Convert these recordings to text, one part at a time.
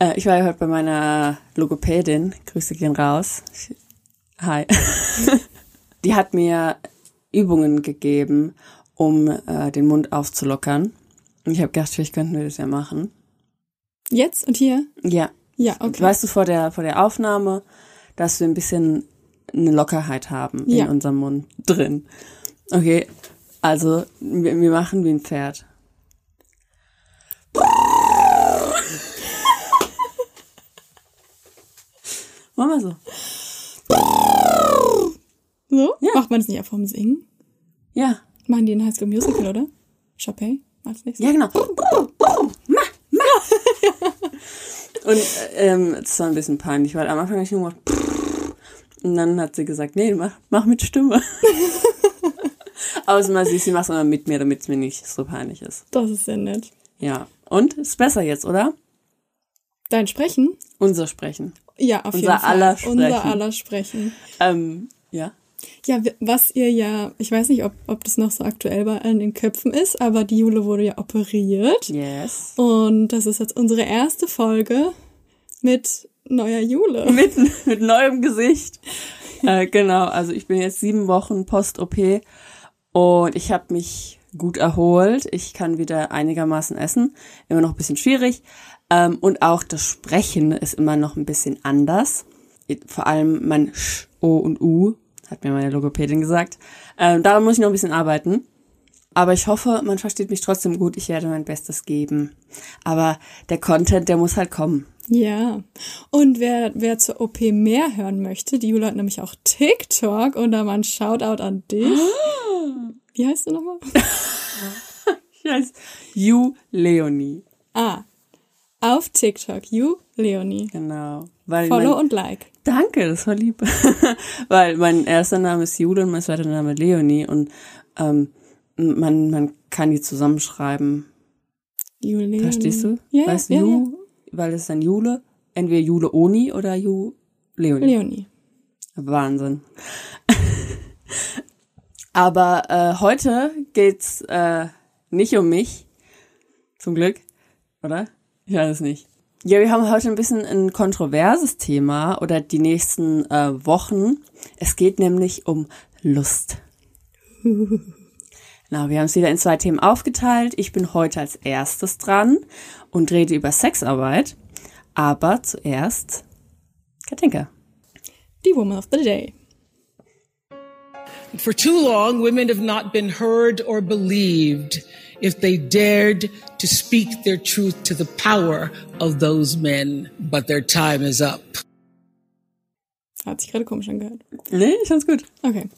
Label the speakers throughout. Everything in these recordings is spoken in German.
Speaker 1: Äh, ich war ja heute bei meiner Logopädin. Grüße gehen raus. Hi. Die hat mir Übungen gegeben, um äh, den Mund aufzulockern. Und ich habe gedacht, vielleicht könnten wir das ja machen.
Speaker 2: Jetzt und hier?
Speaker 1: Ja.
Speaker 2: Ja, okay.
Speaker 1: Weißt du, vor der, vor der Aufnahme, dass wir ein bisschen eine Lockerheit haben
Speaker 2: Ja.
Speaker 1: in unserem Mund drin. Okay, also wir, wir machen wie ein Pferd. Machen wir so.
Speaker 2: So?
Speaker 1: Ja.
Speaker 2: Macht man das nicht auch vom Singen?
Speaker 1: Ja,
Speaker 2: Machen die in High School Musical, oder? Chopin? Als nächstes?
Speaker 1: ja genau. Ma, ma. Und äh, ähm, es war ein bisschen peinlich, weil am Anfang habe ich nur gemacht. Und dann hat sie gesagt, nee, mach, mach mit Stimme. Aber süß, sie macht es immer mit mir, damit es mir nicht so peinlich ist.
Speaker 2: Das ist sehr nett.
Speaker 1: Ja. Und? Ist besser jetzt, oder?
Speaker 2: Dein Sprechen?
Speaker 1: Unser Sprechen.
Speaker 2: Ja, auf
Speaker 1: Unser
Speaker 2: jeden Fall.
Speaker 1: aller Sprechen.
Speaker 2: Unser aller Sprechen.
Speaker 1: Ähm, ja.
Speaker 2: Ja, was ihr ja, ich weiß nicht, ob, ob das noch so aktuell bei allen den Köpfen ist, aber die Jule wurde ja operiert.
Speaker 1: Yes.
Speaker 2: Und das ist jetzt unsere erste Folge mit neuer Jule.
Speaker 1: Mit, mit neuem Gesicht. äh, genau, also ich bin jetzt sieben Wochen Post-OP und ich habe mich gut erholt. Ich kann wieder einigermaßen essen. Immer noch ein bisschen schwierig. Ähm, und auch das Sprechen ist immer noch ein bisschen anders. Vor allem mein Sch, O und U, hat mir meine Logopädin gesagt. Ähm, daran muss ich noch ein bisschen arbeiten. Aber ich hoffe, man versteht mich trotzdem gut. Ich werde mein Bestes geben. Aber der Content, der muss halt kommen.
Speaker 2: Ja. Und wer, wer zur OP mehr hören möchte, die Jule hat nämlich auch TikTok und da mal ein Shoutout an dich. Wie heißt du nochmal?
Speaker 1: Ich heiße You Leonie.
Speaker 2: Ah, auf TikTok, you, Leonie.
Speaker 1: Genau. Weil
Speaker 2: Follow
Speaker 1: mein,
Speaker 2: und like.
Speaker 1: Danke, das war lieb. Weil mein erster Name ist Jule und mein zweiter Name Leonie und ähm, man, man kann die zusammenschreiben.
Speaker 2: Leonie.
Speaker 1: Verstehst du?
Speaker 2: Ja,
Speaker 1: weißt du,
Speaker 2: ja,
Speaker 1: weil es dann Jule, entweder Jule Oni oder Ju Leonie.
Speaker 2: Leonie.
Speaker 1: Wahnsinn. Aber äh, heute geht's äh, nicht um mich. Zum Glück, oder? Ich weiß es nicht. Ja, wir haben heute ein bisschen ein kontroverses Thema oder die nächsten äh, Wochen. Es geht nämlich um Lust. Na, wir haben es wieder in zwei Themen aufgeteilt. Ich bin heute als erstes dran und rede über Sexarbeit. Aber zuerst Katinka.
Speaker 2: Die Woman of the Day.
Speaker 3: For too long, women have not been heard or believed if they dared to speak their truth to the power of those men. But their time is up.
Speaker 2: Hat sich gerade komisch angehört.
Speaker 1: Nee, ich fand's gut.
Speaker 2: Okay.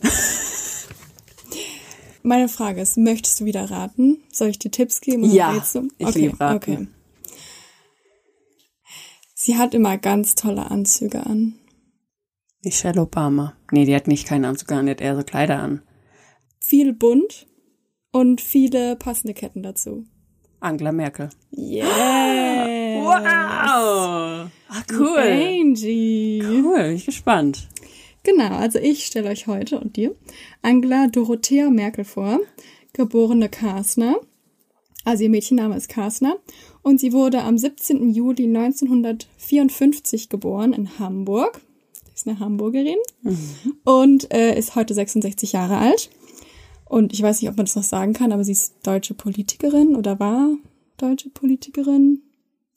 Speaker 2: Meine Frage ist, möchtest du wieder raten? Soll ich dir Tipps geben? oder
Speaker 1: Ja,
Speaker 2: du?
Speaker 1: ich
Speaker 2: okay,
Speaker 1: lieb raten.
Speaker 2: Okay. Sie hat immer ganz tolle Anzüge an.
Speaker 1: Michelle Obama. Nee, die hat nicht keine Anzug an, die hat eher so Kleider an.
Speaker 2: Viel bunt und viele passende Ketten dazu.
Speaker 1: Angela Merkel.
Speaker 2: Yes!
Speaker 1: Wow! Ah, cool.
Speaker 2: Angie!
Speaker 1: Cool, bin ich gespannt.
Speaker 2: Genau, also ich stelle euch heute und dir Angela Dorothea Merkel vor, geborene Karsner. Also ihr Mädchenname ist Karsner. Und sie wurde am 17. Juli 1954 geboren in Hamburg. Eine Hamburgerin und äh, ist heute 66 Jahre alt. Und ich weiß nicht, ob man das noch sagen kann, aber sie ist deutsche Politikerin oder war deutsche Politikerin.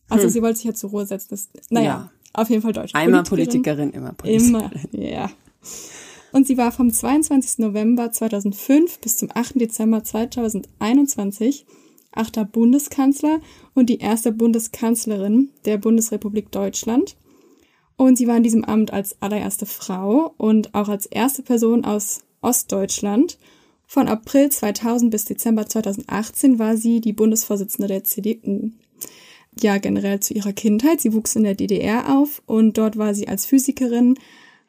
Speaker 2: Also sie wollte sich ja zur Ruhe setzen. Das, naja,
Speaker 1: Ja.
Speaker 2: auf jeden Fall deutsche
Speaker 1: Einmal Politikerin, immer Politikerin.
Speaker 2: Immer, ja. Und sie war vom 22. November 2005 bis zum 8. Dezember 2021 achter Bundeskanzler und die erste Bundeskanzlerin der Bundesrepublik Deutschland. Und sie war in diesem Amt als allererste Frau und auch als erste Person aus Ostdeutschland. Von April 2000 bis Dezember 2018 war sie die Bundesvorsitzende der CDU. ja generell zu ihrer Kindheit. Sie wuchs in der DDR auf und dort war sie als Physikerin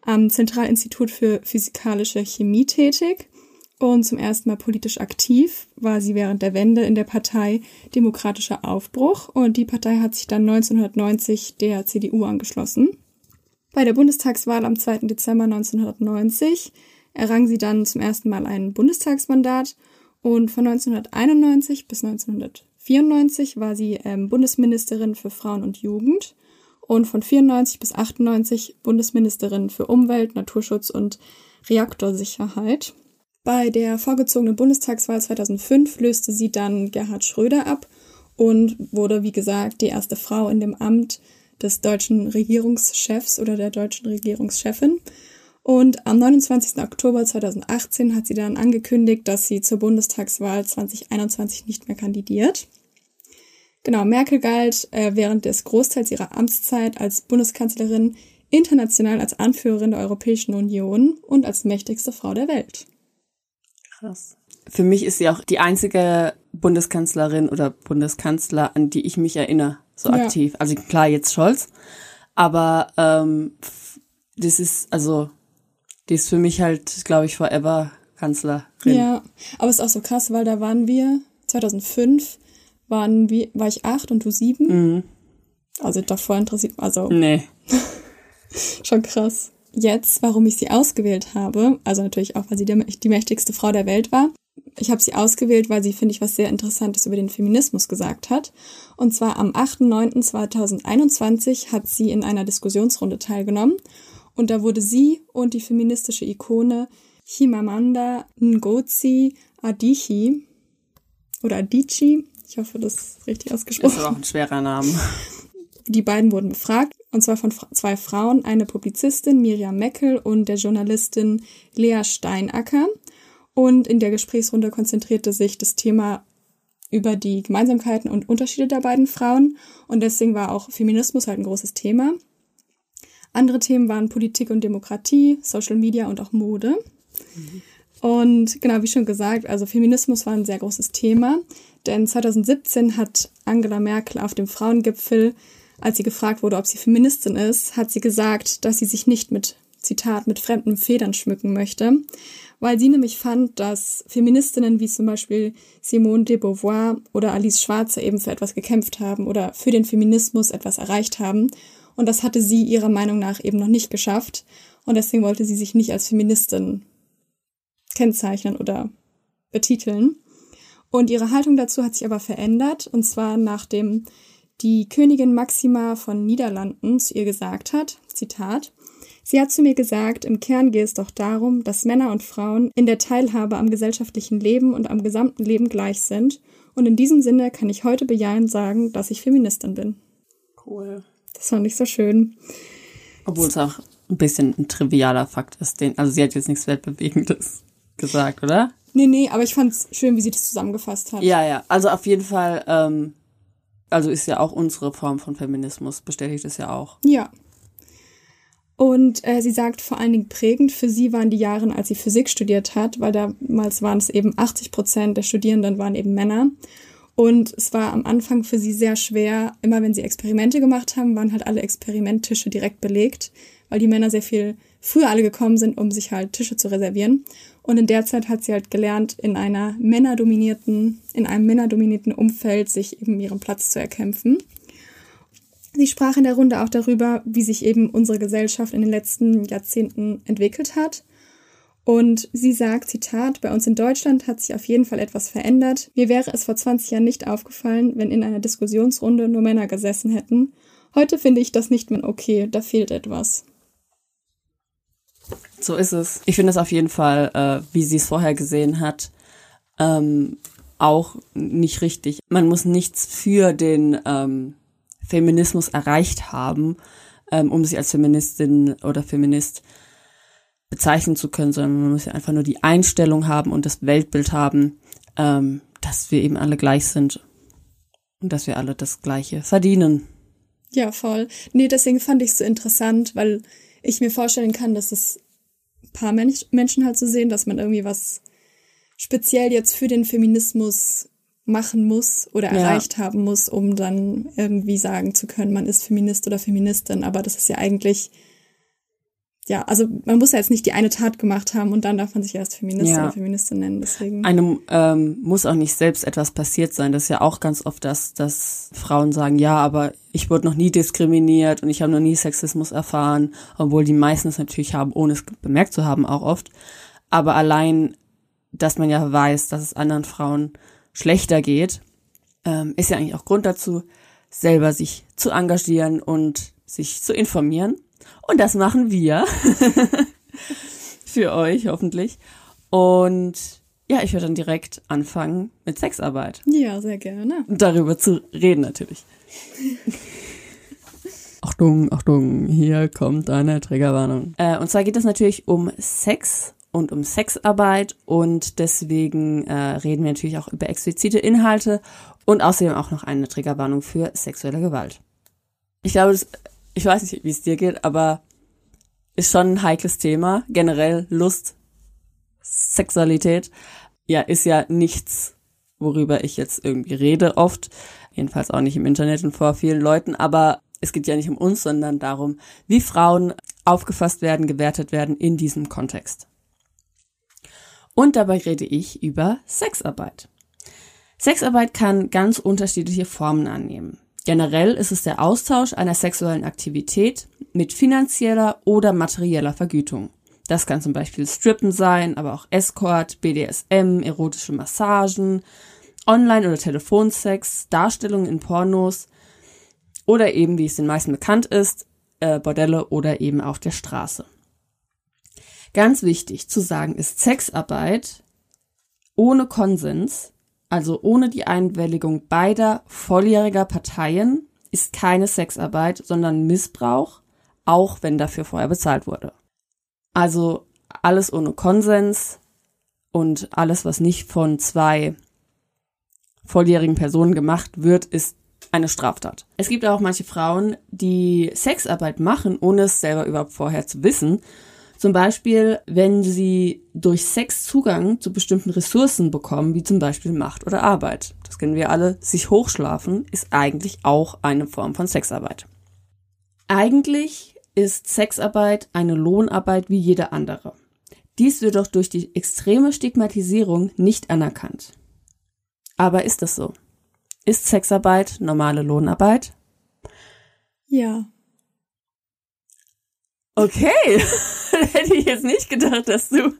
Speaker 2: am Zentralinstitut für physikalische Chemie tätig und zum ersten Mal politisch aktiv war sie während der Wende in der Partei Demokratischer Aufbruch und die Partei hat sich dann 1990 der CDU angeschlossen. Bei der Bundestagswahl am 2. Dezember 1990 errang sie dann zum ersten Mal ein Bundestagsmandat und von 1991 bis 1994 war sie ähm, Bundesministerin für Frauen und Jugend und von 94 bis 98 Bundesministerin für Umwelt, Naturschutz und Reaktorsicherheit. Bei der vorgezogenen Bundestagswahl 2005 löste sie dann Gerhard Schröder ab und wurde, wie gesagt, die erste Frau in dem Amt des deutschen Regierungschefs oder der deutschen Regierungschefin. Und am 29. Oktober 2018 hat sie dann angekündigt, dass sie zur Bundestagswahl 2021 nicht mehr kandidiert. Genau, Merkel galt äh, während des Großteils ihrer Amtszeit als Bundeskanzlerin international als Anführerin der Europäischen Union und als mächtigste Frau der Welt.
Speaker 1: Krass. Für mich ist sie auch die einzige Bundeskanzlerin oder Bundeskanzler, an die ich mich erinnere, so
Speaker 2: Ja.
Speaker 1: aktiv. Also klar, jetzt Scholz, aber ähm, das ist, also, die ist für mich halt, glaube ich, forever Kanzlerin.
Speaker 2: Ja, aber es ist auch so krass, weil da waren wir 2005 waren wir, war ich acht und du sieben.
Speaker 1: Mhm.
Speaker 2: Also davor interessiert, also
Speaker 1: Nee.
Speaker 2: schon krass. Jetzt, warum ich sie ausgewählt habe, also natürlich auch, weil sie die mächtigste Frau der Welt war. Ich habe sie ausgewählt, weil sie, finde ich, was sehr Interessantes über den Feminismus gesagt hat. Und zwar am 8.9.2021 hat sie in einer Diskussionsrunde teilgenommen. Und da wurde sie und die feministische Ikone Chimamanda Ngozi Adichie oder Adichie, ich hoffe, das ist richtig
Speaker 1: Ist
Speaker 2: ausgesprochen
Speaker 1: aber auch ein schwerer Name.
Speaker 2: die beiden wurden befragt, und zwar von zwei Frauen, eine Publizistin Miriam Meckel und der Journalistin Lea Steinacker. Und in der Gesprächsrunde konzentrierte sich das Thema über die Gemeinsamkeiten und Unterschiede der beiden Frauen. Und deswegen war auch Feminismus halt ein großes Thema. Andere Themen waren Politik und Demokratie, Social Media und auch Mode. Und genau, wie schon gesagt, also Feminismus war ein sehr großes Thema, denn 2017 hat Angela Merkel auf dem Frauengipfel, als sie gefragt wurde, ob sie Feministin ist, hat sie gesagt, dass sie sich nicht mit, Zitat, mit fremden Federn schmücken möchte, weil sie nämlich fand, dass Feministinnen wie zum Beispiel Simone de Beauvoir oder Alice Schwarzer eben für etwas gekämpft haben oder für den Feminismus etwas erreicht haben. Und das hatte sie ihrer Meinung nach eben noch nicht geschafft. Und deswegen wollte sie sich nicht als Feministin kennzeichnen oder betiteln. Und ihre Haltung dazu hat sich aber verändert, und zwar nachdem die Königin Maxima von Niederlanden zu ihr gesagt hat, Zitat, Sie hat zu mir gesagt, im Kern gehe es doch darum, dass Männer und Frauen in der Teilhabe am gesellschaftlichen Leben und am gesamten Leben gleich sind. Und in diesem Sinne kann ich heute bejahend sagen, dass ich Feministin bin.
Speaker 1: Cool.
Speaker 2: Das fand ich so schön.
Speaker 1: Obwohl es auch ein bisschen ein trivialer Fakt ist. Den, also sie hat jetzt nichts Weltbewegendes gesagt, oder?
Speaker 2: Nee, nee, aber ich fand's schön, wie sie das zusammengefasst hat.
Speaker 1: Ja, ja. Also auf jeden Fall, ähm, also ist ja auch unsere Form von Feminismus, bestätigt es ja auch.
Speaker 2: Ja. Und äh, sie sagt vor allen Dingen prägend, für sie waren die Jahre, als sie Physik studiert hat, weil damals waren es eben 80 Prozent der Studierenden waren eben Männer. Und es war am Anfang für sie sehr schwer, immer wenn sie Experimente gemacht haben, waren halt alle Experimenttische direkt belegt, weil die Männer sehr viel früher alle gekommen sind, um sich halt Tische zu reservieren. Und in der Zeit hat sie halt gelernt, in einer männerdominierten, in einem männerdominierten Umfeld sich eben ihren Platz zu erkämpfen. Sie sprach in der Runde auch darüber, wie sich eben unsere Gesellschaft in den letzten Jahrzehnten entwickelt hat. Und sie sagt, Zitat, bei uns in Deutschland hat sich auf jeden Fall etwas verändert. Mir wäre es vor 20 Jahren nicht aufgefallen, wenn in einer Diskussionsrunde nur Männer gesessen hätten. Heute finde ich das nicht mehr okay, da fehlt etwas.
Speaker 1: So ist es. Ich finde es auf jeden Fall, äh, wie sie es vorher gesehen hat, ähm, auch nicht richtig. Man muss nichts für den ähm, Feminismus erreicht haben, ähm, um sich als Feministin oder Feminist bezeichnen zu können, sondern man muss ja einfach nur die Einstellung haben und das Weltbild haben, ähm, dass wir eben alle gleich sind und dass wir alle das Gleiche verdienen.
Speaker 2: Ja, voll. Nee, deswegen fand ich es so interessant, weil ich mir vorstellen kann, dass es ein paar Mensch Menschen halt so sehen, dass man irgendwie was speziell jetzt für den Feminismus machen muss oder
Speaker 1: Ja.
Speaker 2: erreicht haben muss, um dann irgendwie sagen zu können, man ist Feminist oder Feministin. Aber das ist ja eigentlich, ja, also man muss ja jetzt nicht die eine Tat gemacht haben und dann darf man sich erst Feminist
Speaker 1: Ja.
Speaker 2: oder Feministin nennen. Deswegen.
Speaker 1: Einem ähm, muss auch nicht selbst etwas passiert sein. Das ist ja auch ganz oft das, dass Frauen sagen, ja, aber ich wurde noch nie diskriminiert und ich habe noch nie Sexismus erfahren, obwohl die meisten es natürlich haben, ohne es bemerkt zu haben, auch oft. Aber allein, dass man ja weiß, dass es anderen Frauen schlechter geht, ähm, ist ja eigentlich auch Grund dazu, selber sich zu engagieren und sich zu informieren. Und das machen wir. Für euch hoffentlich. Und ja, ich würde dann direkt anfangen mit Sexarbeit.
Speaker 2: ja, sehr gerne.
Speaker 1: Darüber zu reden natürlich. Achtung, Achtung, hier kommt eine Triggerwarnung. Äh, und zwar geht es natürlich um Sex und um Sexarbeit und deswegen äh, reden wir natürlich auch über explizite Inhalte und außerdem auch noch eine Triggerwarnung für sexuelle Gewalt. Ich glaube, das, ich weiß nicht, wie es dir geht, aber ist schon ein heikles Thema. Generell Lust, Sexualität, ja, ist ja nichts, worüber ich jetzt irgendwie rede oft. Jedenfalls auch nicht im Internet und vor vielen Leuten, aber es geht ja nicht um uns, sondern darum, wie Frauen aufgefasst werden, gewertet werden in diesem Kontext. Und dabei rede ich über Sexarbeit. Sexarbeit kann ganz unterschiedliche Formen annehmen. Generell ist es der Austausch einer sexuellen Aktivität mit finanzieller oder materieller Vergütung. Das kann zum Beispiel Strippen sein, aber auch Escort, BDSM, erotische Massagen, Online- oder Telefonsex, Darstellungen in Pornos oder eben, wie es den meisten bekannt ist, äh, Bordelle oder eben auf der Straße. Ganz wichtig zu sagen ist Sexarbeit ohne Konsens, also ohne die Einwilligung beider volljähriger Parteien, ist keine Sexarbeit, sondern Missbrauch, auch wenn dafür vorher bezahlt wurde. Also alles ohne Konsens und alles, was nicht von zwei volljährigen Personen gemacht wird, ist eine Straftat. Es gibt auch manche Frauen, die Sexarbeit machen, ohne es selber überhaupt vorher zu wissen. Zum Beispiel, wenn sie durch Sex Zugang zu bestimmten Ressourcen bekommen, wie zum Beispiel Macht oder Arbeit. Das kennen wir alle. Sich hochschlafen ist eigentlich auch eine Form von Sexarbeit. Eigentlich ist Sexarbeit eine Lohnarbeit wie jede andere. Dies wird doch durch die extreme Stigmatisierung nicht anerkannt. Aber ist das so? Ist Sexarbeit normale Lohnarbeit?
Speaker 2: Ja.
Speaker 1: Okay, hätte ich jetzt nicht gedacht, dass du,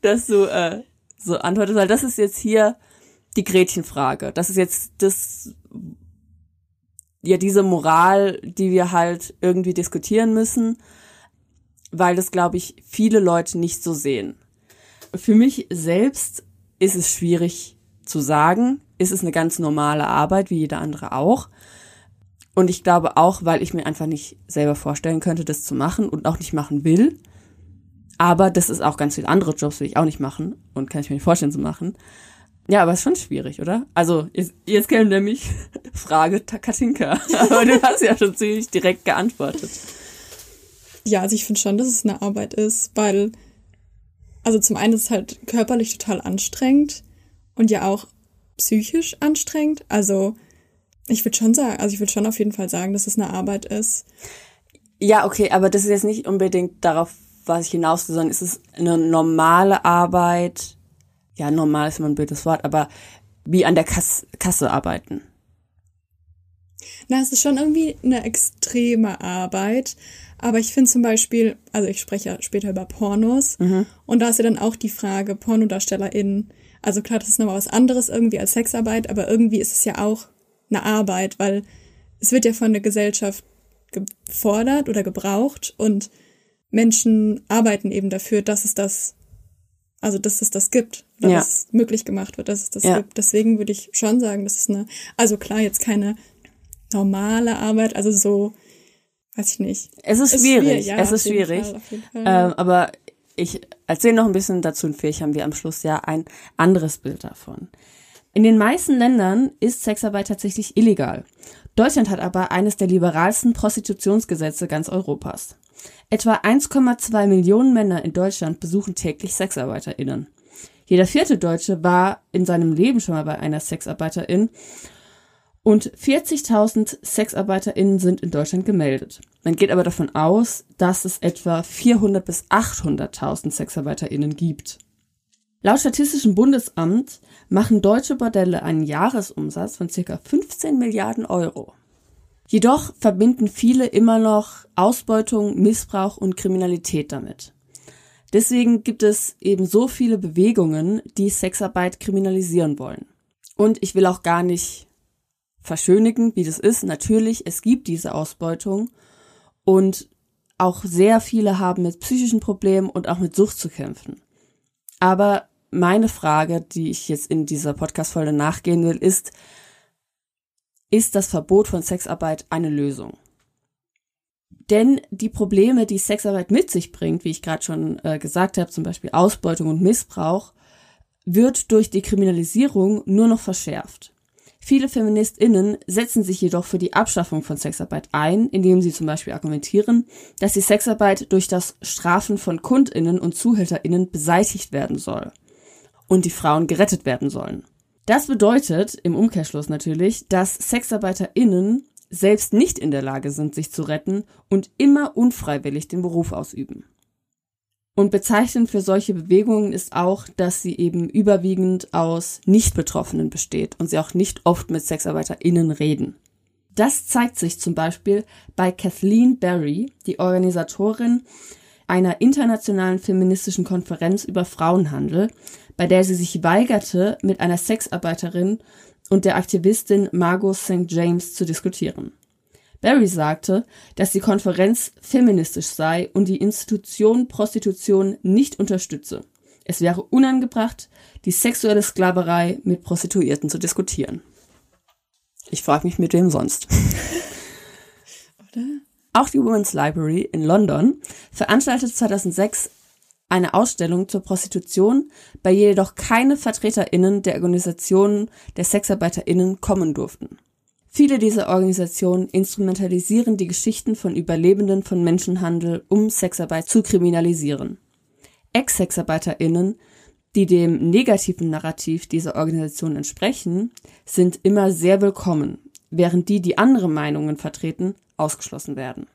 Speaker 1: dass du äh, so antwortest, weil das ist jetzt hier die Gretchenfrage. Das ist jetzt das, ja diese Moral, die wir halt irgendwie diskutieren müssen, weil das glaube ich viele Leute nicht so sehen. Für mich selbst ist es schwierig zu sagen, ist es eine ganz normale Arbeit wie jede andere auch. Und ich glaube auch, weil ich mir einfach nicht selber vorstellen könnte, das zu machen und auch nicht machen will. Aber das ist auch ganz viele andere Jobs, will ich auch nicht machen und kann ich mir nicht vorstellen zu machen. Ja, aber ist schon schwierig, oder? Also, jetzt, jetzt käme nämlich Frage Ta- Katinka. Aber du hast ja schon ziemlich direkt geantwortet.
Speaker 2: Ja, also ich finde schon, dass es eine Arbeit ist, weil, also zum einen ist es halt körperlich total anstrengend und ja auch psychisch anstrengend. Also ich würde schon sagen, also ich würde schon auf jeden Fall sagen, dass es eine Arbeit ist.
Speaker 1: Ja, okay, aber das ist jetzt nicht unbedingt darauf, was ich hinaus will, sondern es ist eine normale Arbeit. Ja, normal ist immer ein blödes Wort, aber wie an der Kass Kasse arbeiten.
Speaker 2: Na, es ist schon irgendwie eine extreme Arbeit. Aber ich finde zum Beispiel, also ich spreche ja später über Pornos und da ist ja dann auch die Frage, PornodarstellerInnen, also klar, das ist nochmal was anderes irgendwie als Sexarbeit, aber irgendwie ist es ja auch eine Arbeit, weil es wird ja von der Gesellschaft gefordert oder gebraucht und Menschen arbeiten eben dafür, dass es das, also dass es das gibt, oder
Speaker 1: Ja.
Speaker 2: dass es möglich gemacht wird, dass es das
Speaker 1: Ja.
Speaker 2: gibt. Deswegen würde ich schon sagen, das ist eine, also klar, jetzt keine normale Arbeit, also so, weiß ich nicht.
Speaker 1: Es ist,
Speaker 2: Ist
Speaker 1: schwierig,
Speaker 2: ja,
Speaker 1: es ist schwierig.
Speaker 2: Fall, Fall.
Speaker 1: Ähm, aber ich erzähle noch ein bisschen dazu und vielleicht haben wir am Schluss ja ein anderes Bild davon. In den meisten Ländern ist Sexarbeit tatsächlich illegal. Deutschland hat aber eines der liberalsten Prostitutionsgesetze ganz Europas. Etwa 1,2 Millionen Männer in Deutschland besuchen täglich SexarbeiterInnen. Jeder vierte Deutsche war in seinem Leben schon mal bei einer Sexarbeiterin und 40.000 SexarbeiterInnen sind in Deutschland gemeldet. Man geht aber davon aus, dass es etwa 400 bis 800.000 SexarbeiterInnen gibt. Laut Statistischem Bundesamt machen deutsche Bordelle einen Jahresumsatz von circa 15 Milliarden Euro. Jedoch verbinden viele immer noch Ausbeutung, Missbrauch und Kriminalität damit. Deswegen gibt es eben so viele Bewegungen, die Sexarbeit kriminalisieren wollen. Und ich will auch gar nicht verschönigen, wie das ist. Natürlich, es gibt diese Ausbeutung und auch sehr viele haben mit psychischen Problemen und auch mit Sucht zu kämpfen. Aber meine Frage, die ich jetzt in dieser Podcast-Folge nachgehen will, ist, ist das Verbot von Sexarbeit eine Lösung? Denn die Probleme, die Sexarbeit mit sich bringt, wie ich gerade schon äh, gesagt habe, zum Beispiel Ausbeutung und Missbrauch, wird durch die Kriminalisierung nur noch verschärft. Viele FeministInnen setzen sich jedoch für die Abschaffung von Sexarbeit ein, indem sie zum Beispiel argumentieren, dass die Sexarbeit durch das Strafen von KundInnen und ZuhälterInnen beseitigt werden soll und die Frauen gerettet werden sollen. Das bedeutet im Umkehrschluss natürlich, dass SexarbeiterInnen selbst nicht in der Lage sind, sich zu retten und immer unfreiwillig den Beruf ausüben. Und bezeichnend für solche Bewegungen ist auch, dass sie eben überwiegend aus Nicht-Betroffenen besteht und sie auch nicht oft mit SexarbeiterInnen reden. Das zeigt sich zum Beispiel bei Kathleen Berry, die Organisatorin einer internationalen feministischen Konferenz über Frauenhandel, bei der sie sich weigerte, mit einer Sexarbeiterin und der Aktivistin Margot St. James zu diskutieren. Barry sagte, dass die Konferenz feministisch sei und die Institution Prostitution nicht unterstütze. Es wäre unangebracht, die sexuelle Sklaverei mit Prostituierten zu diskutieren. Ich frage mich, mit wem sonst. Oder? Auch die Women's Library in London veranstaltete 2006 eine Ausstellung zur Prostitution, bei der jedoch keine VertreterInnen der Organisationen der SexarbeiterInnen kommen durften. Viele dieser Organisationen instrumentalisieren die Geschichten von Überlebenden von Menschenhandel, um Sexarbeit zu kriminalisieren. Ex-SexarbeiterInnen, die dem negativen Narrativ dieser Organisation entsprechen, sind immer sehr willkommen, während die, die andere Meinungen vertreten, ausgeschlossen werden.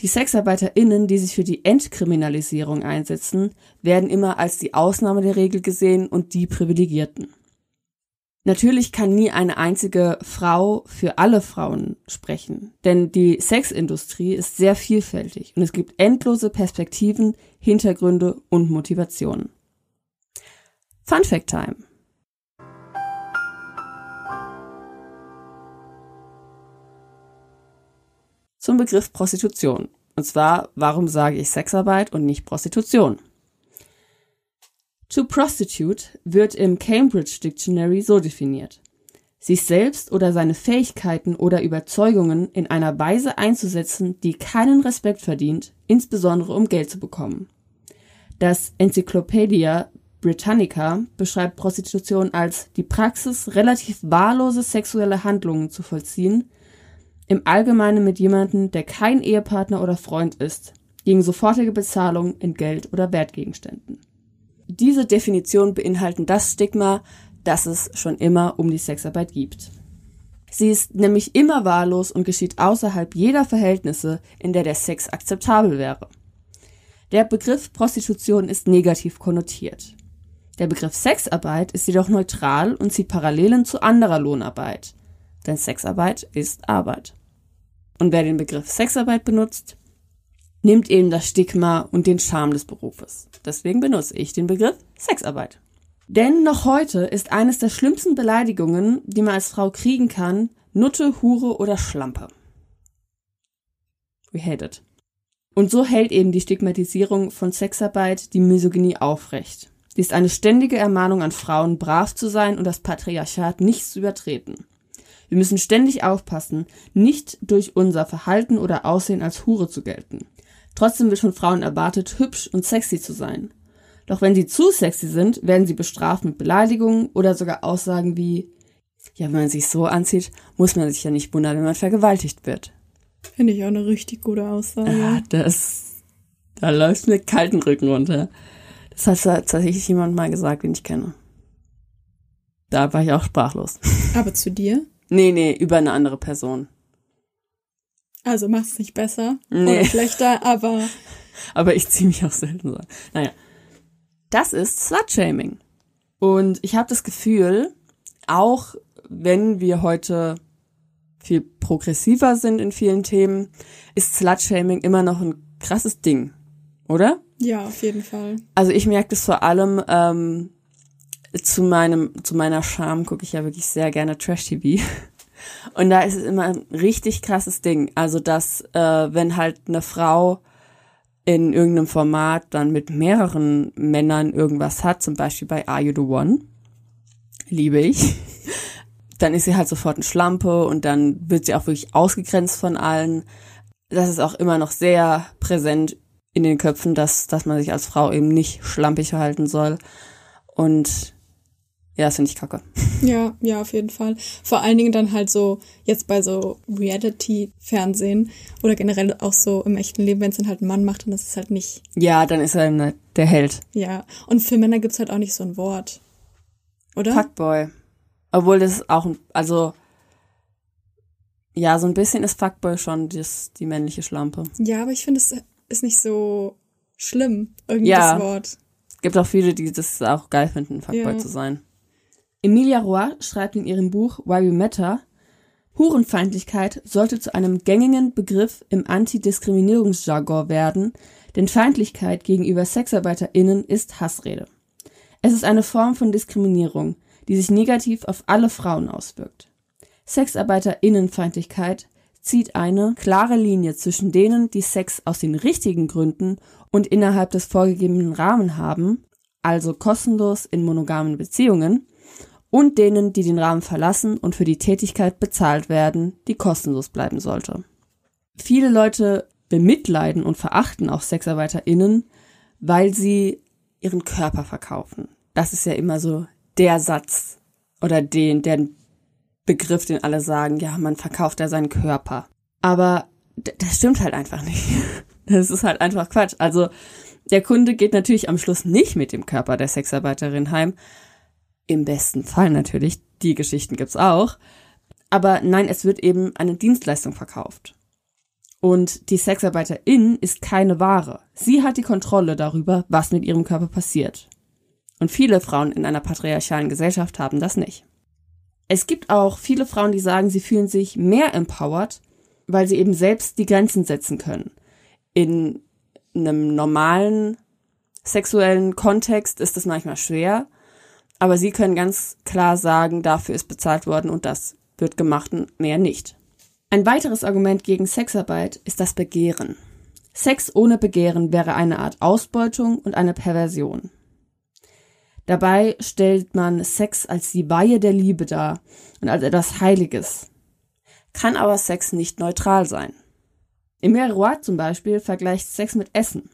Speaker 1: Die SexarbeiterInnen, die sich für die Entkriminalisierung einsetzen, werden immer als die Ausnahme der Regel gesehen und die Privilegierten. Natürlich kann nie eine einzige Frau für alle Frauen sprechen, denn die Sexindustrie ist sehr vielfältig und es gibt endlose Perspektiven, Hintergründe und Motivationen. Fun Fact Time. Zum Begriff Prostitution. Und zwar, warum sage ich Sexarbeit und nicht Prostitution? To prostitute wird im Cambridge Dictionary so definiert. Sich selbst oder seine Fähigkeiten oder Überzeugungen in einer Weise einzusetzen, die keinen Respekt verdient, insbesondere um Geld zu bekommen. Das Encyclopedia Britannica beschreibt Prostitution als die Praxis, relativ wahllose sexuelle Handlungen zu vollziehen, im Allgemeinen mit jemandem, der kein Ehepartner oder Freund ist, gegen sofortige Bezahlung in Geld oder Wertgegenständen. Diese Definitionen beinhalten das Stigma, das es schon immer um die Sexarbeit gibt. Sie ist nämlich immer wahllos und geschieht außerhalb jeder Verhältnisse, in der der Sex akzeptabel wäre. Der Begriff Prostitution ist negativ konnotiert. Der Begriff Sexarbeit ist jedoch neutral und zieht Parallelen zu anderer Lohnarbeit. Denn Sexarbeit ist Arbeit. Und wer den Begriff Sexarbeit benutzt, nimmt eben das Stigma und den Charme des Berufes. Deswegen benutze ich den Begriff Sexarbeit. Denn noch heute ist eines der schlimmsten Beleidigungen, die man als Frau kriegen kann, Nutte, Hure oder Schlampe. We hate it. Und so hält eben die Stigmatisierung von Sexarbeit die Misogynie aufrecht. Sie ist eine ständige Ermahnung an Frauen, brav zu sein und das Patriarchat nicht zu übertreten. Wir müssen ständig aufpassen, nicht durch unser Verhalten oder Aussehen als Hure zu gelten. Trotzdem wird von Frauen erwartet, hübsch und sexy zu sein. Doch wenn sie zu sexy sind, werden sie bestraft mit Beleidigungen oder sogar Aussagen wie, ja, wenn man sich so anzieht, muss man sich ja nicht wundern, wenn man vergewaltigt wird.
Speaker 2: Finde ich auch eine richtig gute Aussage.
Speaker 1: Ja, das, da läuft mir kalten Rücken runter. Das hat tatsächlich jemand mal gesagt, den ich kenne. Da war ich auch sprachlos.
Speaker 2: Aber zu dir?
Speaker 1: Nee, nee, über eine andere Person.
Speaker 2: Also mach's nicht besser
Speaker 1: Nee.
Speaker 2: oder schlechter, aber
Speaker 1: Aber ich ziehe mich auch selten so. an. Naja. Das ist Slutshaming. Und ich habe das Gefühl, auch wenn wir heute viel progressiver sind in vielen Themen, ist Slutshaming immer noch ein krasses Ding, oder?
Speaker 2: ja, auf jeden Fall.
Speaker 1: Also ich merke das vor allem ähm, zu meinem, zu meiner Scham gucke ich ja wirklich sehr gerne Trash-TV. Und da ist es immer ein richtig krasses Ding. Also dass, äh, wenn halt eine Frau in irgendeinem Format dann mit mehreren Männern irgendwas hat, zum Beispiel bei Are You the One, liebe ich, dann ist sie halt sofort ein Schlampe und dann wird sie auch wirklich ausgegrenzt von allen. Das ist auch immer noch sehr präsent in den Köpfen, dass, dass man sich als Frau eben nicht schlampig verhalten soll. Und ja, das finde ich kacke.
Speaker 2: Ja, ja, auf jeden Fall. Vor allen Dingen dann halt so, jetzt bei so Reality-Fernsehen oder generell auch so im echten Leben, wenn es dann halt ein Mann macht, dann ist es halt nicht,
Speaker 1: Ja, dann ist er ne- der Held.
Speaker 2: ja. Und für Männer gibt's halt auch nicht so ein Wort. Oder?
Speaker 1: Fuckboy. Obwohl das ist auch, ein- also, ja, so ein bisschen ist Fuckboy schon das, die männliche Schlampe.
Speaker 2: Ja, aber ich finde, es ist nicht so schlimm, irgendwie
Speaker 1: Ja.
Speaker 2: das Wort.
Speaker 1: Gibt auch viele, die das auch geil finden, Fuckboy
Speaker 2: Ja.
Speaker 1: zu sein. Emilia Roy schreibt in ihrem Buch Why We Matter, Hurenfeindlichkeit sollte zu einem gängigen Begriff im Antidiskriminierungsjargon werden, denn Feindlichkeit gegenüber SexarbeiterInnen ist Hassrede. Es ist eine Form von Diskriminierung, die sich negativ auf alle Frauen auswirkt. SexarbeiterInnenfeindlichkeit zieht eine klare Linie zwischen denen, die Sex aus den richtigen Gründen und innerhalb des vorgegebenen Rahmen haben, also kostenlos in monogamen Beziehungen, und denen, die den Rahmen verlassen und für die Tätigkeit bezahlt werden, die kostenlos bleiben sollte. Viele Leute bemitleiden und verachten auch SexarbeiterInnen, weil sie ihren Körper verkaufen. Das ist ja immer so der Satz oder den, der Begriff, den alle sagen, ja, man verkauft ja seinen Körper. Aber das stimmt halt einfach nicht. Das ist halt einfach Quatsch. Also der Kunde geht natürlich am Schluss nicht mit dem Körper der Sexarbeiterin heim. Im besten Fall natürlich, die Geschichten gibt's auch. Aber nein, es wird eben eine Dienstleistung verkauft. Und die Sexarbeiterin ist keine Ware. Sie hat die Kontrolle darüber, was mit ihrem Körper passiert. Und viele Frauen in einer patriarchalen Gesellschaft haben das nicht. Es gibt auch viele Frauen, die sagen, sie fühlen sich mehr empowered, weil sie eben selbst die Grenzen setzen können. In einem normalen sexuellen Kontext ist das manchmal schwer, aber sie können ganz klar sagen, dafür ist bezahlt worden und das wird gemacht und mehr nicht. Ein weiteres Argument gegen Sexarbeit ist das Begehren. Sex ohne Begehren wäre eine Art Ausbeutung und eine Perversion. Dabei stellt man Sex als die Weihe der Liebe dar und als etwas Heiliges. Kann aber Sex nicht neutral sein. Emile Roy zum Beispiel vergleicht Sex mit Essen.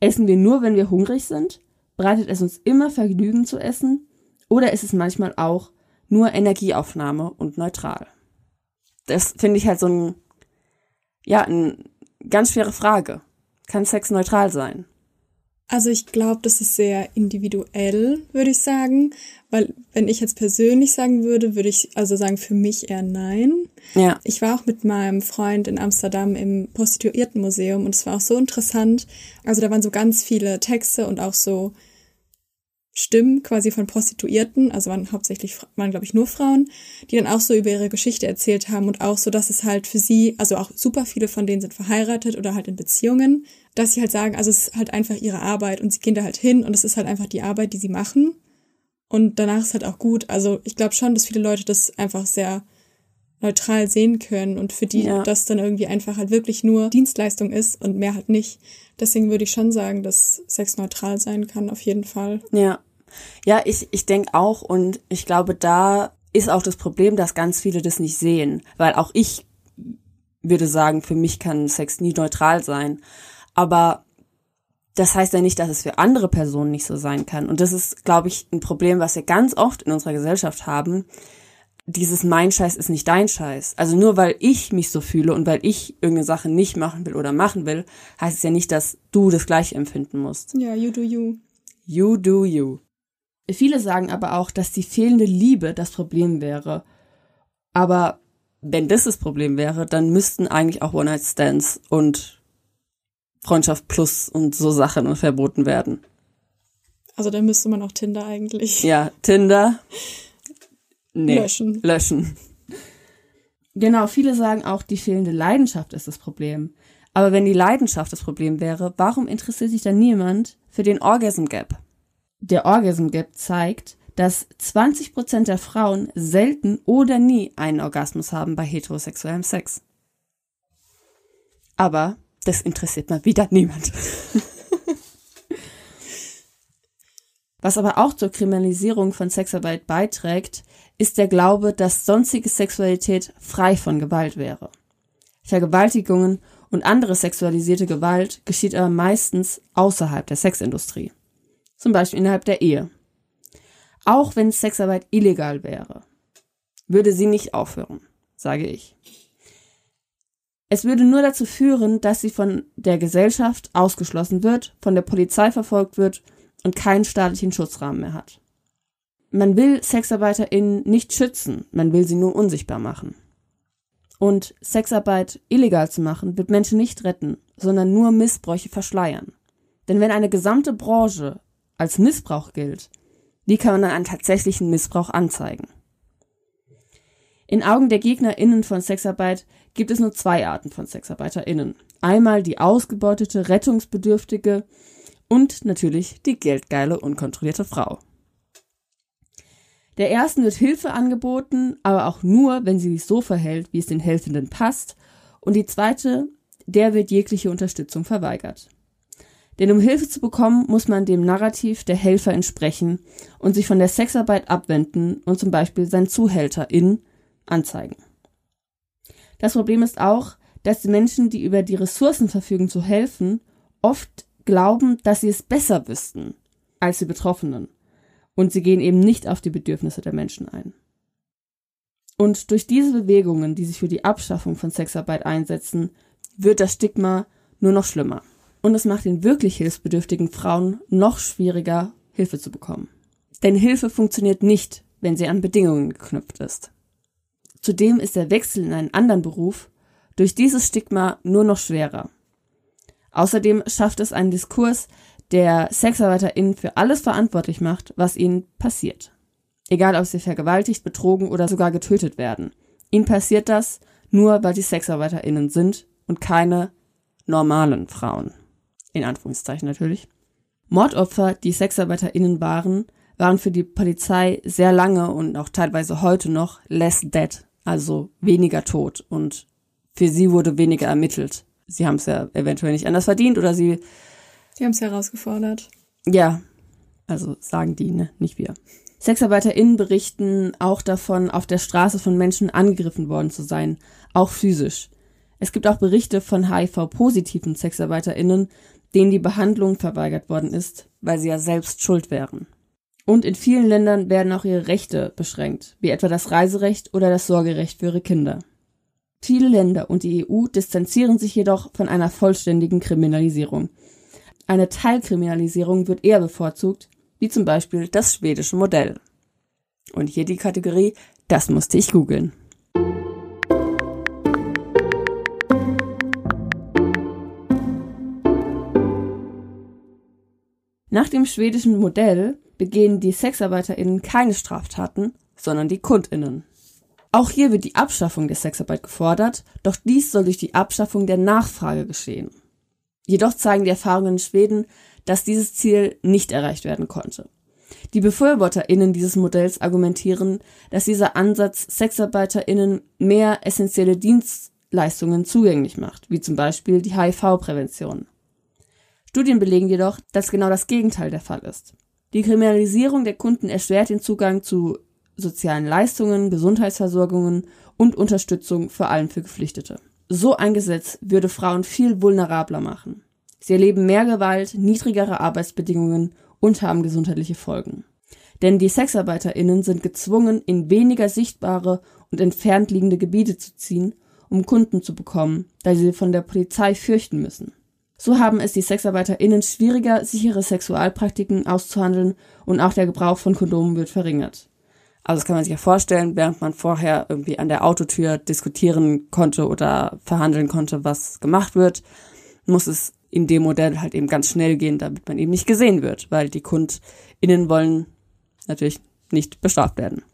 Speaker 1: Essen wir nur, wenn wir hungrig sind? Bereitet es uns immer Vergnügen zu essen? Oder ist es manchmal auch nur Energieaufnahme und neutral? Das finde ich halt so ein, ja, eine ganz schwere Frage. Kann Sex neutral sein?
Speaker 2: Also ich glaube, das ist sehr individuell, würde ich sagen. Weil wenn ich jetzt persönlich sagen würde, würde ich also sagen, für mich eher nein.
Speaker 1: Ja.
Speaker 2: Ich war auch mit meinem Freund in Amsterdam im Prostituiertenmuseum und es war auch so interessant. Also da waren so ganz viele Texte und auch so Stimmen quasi von Prostituierten, also waren hauptsächlich, waren glaube ich nur Frauen, die dann auch so über ihre Geschichte erzählt haben und auch so, dass es halt für sie, also auch super viele von denen sind verheiratet oder halt in Beziehungen, dass sie halt sagen, also es ist halt einfach ihre Arbeit und sie gehen da halt hin und es ist halt einfach die Arbeit, die sie machen und danach ist halt auch gut. Also ich glaube schon, dass viele Leute das einfach sehr neutral sehen können und für die
Speaker 1: Ja.
Speaker 2: das dann irgendwie einfach halt wirklich nur Dienstleistung ist und mehr halt nicht. Deswegen würde ich schon sagen, dass Sex neutral sein kann, auf jeden Fall.
Speaker 1: Ja. Ja, ich, ich denke auch und ich glaube, da ist auch das Problem, dass ganz viele das nicht sehen. Weil auch ich würde sagen, für mich kann Sex nie neutral sein. Aber das heißt ja nicht, dass es für andere Personen nicht so sein kann. Und das ist, glaube ich, ein Problem, was wir ganz oft in unserer Gesellschaft haben. Dieses mein Scheiß ist nicht dein Scheiß. Also nur weil ich mich so fühle und weil ich irgendeine Sache nicht machen will oder machen will, heißt es ja nicht, dass du das gleiche empfinden musst.
Speaker 2: Ja, you do you.
Speaker 1: You do you. Viele sagen aber auch, dass die fehlende Liebe das Problem wäre. Aber wenn das das Problem wäre, dann müssten eigentlich auch One-Night-Stands und Freundschaft Plus und so Sachen verboten werden.
Speaker 2: Also dann müsste man auch Tinder eigentlich.
Speaker 1: Ja, Tinder. Nee,
Speaker 2: Löschen.
Speaker 1: Löschen. Genau, viele sagen auch, die fehlende Leidenschaft ist das Problem. Aber wenn die Leidenschaft das Problem wäre, warum interessiert sich dann niemand für den Orgasm Gap? Der Orgasm Gap zeigt, dass 20% der Frauen selten oder nie einen Orgasmus haben bei heterosexuellem Sex. Aber das interessiert mal wieder niemand. Was aber auch zur Kriminalisierung von Sexarbeit beiträgt, ist der Glaube, dass sonstige Sexualität frei von Gewalt wäre. Vergewaltigungen und andere sexualisierte Gewalt geschieht aber meistens außerhalb der Sexindustrie. Zum Beispiel innerhalb der Ehe. Auch wenn Sexarbeit illegal wäre, würde sie nicht aufhören, sage ich. Es würde nur dazu führen, dass sie von der Gesellschaft ausgeschlossen wird, von der Polizei verfolgt wird und keinen staatlichen Schutzrahmen mehr hat. Man will SexarbeiterInnen nicht schützen, man will sie nur unsichtbar machen. Und Sexarbeit illegal zu machen, wird Menschen nicht retten, sondern nur Missbräuche verschleiern. Denn wenn eine gesamte Branche als Missbrauch gilt, wie kann man dann einen tatsächlichen Missbrauch anzeigen? In Augen der GegnerInnen von Sexarbeit gibt es nur zwei Arten von SexarbeiterInnen. Einmal die ausgebeutete, rettungsbedürftige und natürlich die geldgeile, unkontrollierte Frau. Der ersten wird Hilfe angeboten, aber auch nur, wenn sie sich so verhält, wie es den Helfenden passt. Und die zweite, der wird jegliche Unterstützung verweigert. Denn um Hilfe zu bekommen, muss man dem Narrativ der Helfer entsprechen und sich von der Sexarbeit abwenden und zum Beispiel sein Zuhälterin anzeigen. Das Problem ist auch, dass die Menschen, die über die Ressourcen verfügen zu helfen, oft glauben, dass sie es besser wüssten als die Betroffenen und sie gehen eben nicht auf die Bedürfnisse der Menschen ein. Und durch diese Bewegungen, die sich für die Abschaffung von Sexarbeit einsetzen, wird das Stigma nur noch schlimmer. Und es macht den wirklich hilfsbedürftigen Frauen noch schwieriger, Hilfe zu bekommen. Denn Hilfe funktioniert nicht, wenn sie an Bedingungen geknüpft ist. Zudem ist der Wechsel in einen anderen Beruf durch dieses Stigma nur noch schwerer. Außerdem schafft es einen Diskurs, der SexarbeiterInnen für alles verantwortlich macht, was ihnen passiert. Egal, ob sie vergewaltigt, betrogen oder sogar getötet werden. Ihnen passiert das nur, weil sie SexarbeiterInnen sind und keine normalen Frauen. In Anführungszeichen natürlich. Mordopfer, die SexarbeiterInnen waren, waren für die Polizei sehr lange und auch teilweise heute noch less dead, also weniger tot und für sie wurde weniger ermittelt. Sie haben es ja eventuell nicht anders verdient oder sie
Speaker 2: Die haben es herausgefordert.
Speaker 1: ja, also sagen die, ne, nicht wir. SexarbeiterInnen berichten auch davon, auf der Straße von Menschen angegriffen worden zu sein, auch physisch. Es gibt auch Berichte von HIV-positiven SexarbeiterInnen, denen die Behandlung verweigert worden ist, weil sie ja selbst schuld wären. Und in vielen Ländern werden auch ihre Rechte beschränkt, wie etwa das Reiserecht oder das Sorgerecht für ihre Kinder. Viele Länder und die EU distanzieren sich jedoch von einer vollständigen Kriminalisierung. Eine Teilkriminalisierung wird eher bevorzugt, wie zum Beispiel das schwedische Modell. Und hier die Kategorie, das musste ich googeln. Nach dem schwedischen Modell begehen die SexarbeiterInnen keine Straftaten, sondern die KundInnen. Auch hier wird die Abschaffung der Sexarbeit gefordert, doch dies soll durch die Abschaffung der Nachfrage geschehen. Jedoch zeigen die Erfahrungen in Schweden, dass dieses Ziel nicht erreicht werden konnte. Die BefürworterInnen dieses Modells argumentieren, dass dieser Ansatz SexarbeiterInnen mehr essentielle Dienstleistungen zugänglich macht, wie zum Beispiel die HIV-Prävention. Studien belegen jedoch, dass genau das Gegenteil der Fall ist. Die Kriminalisierung der Kunden erschwert den Zugang zu sozialen Leistungen, Gesundheitsversorgungen und Unterstützung vor allem für Geflüchtete. So ein Gesetz würde Frauen viel vulnerabler machen. Sie erleben mehr Gewalt, niedrigere Arbeitsbedingungen und haben gesundheitliche Folgen. Denn die SexarbeiterInnen sind gezwungen, in weniger sichtbare und entfernt liegende Gebiete zu ziehen, um Kunden zu bekommen, da sie von der Polizei fürchten müssen. So haben es die SexarbeiterInnen schwieriger, sichere Sexualpraktiken auszuhandeln und auch der Gebrauch von Kondomen wird verringert. Also das kann man sich ja vorstellen, während man vorher irgendwie an der Autotür diskutieren konnte oder verhandeln konnte, was gemacht wird, muss es in dem Modell halt eben ganz schnell gehen, damit man eben nicht gesehen wird, weil die KundInnen wollen natürlich nicht bestraft werden.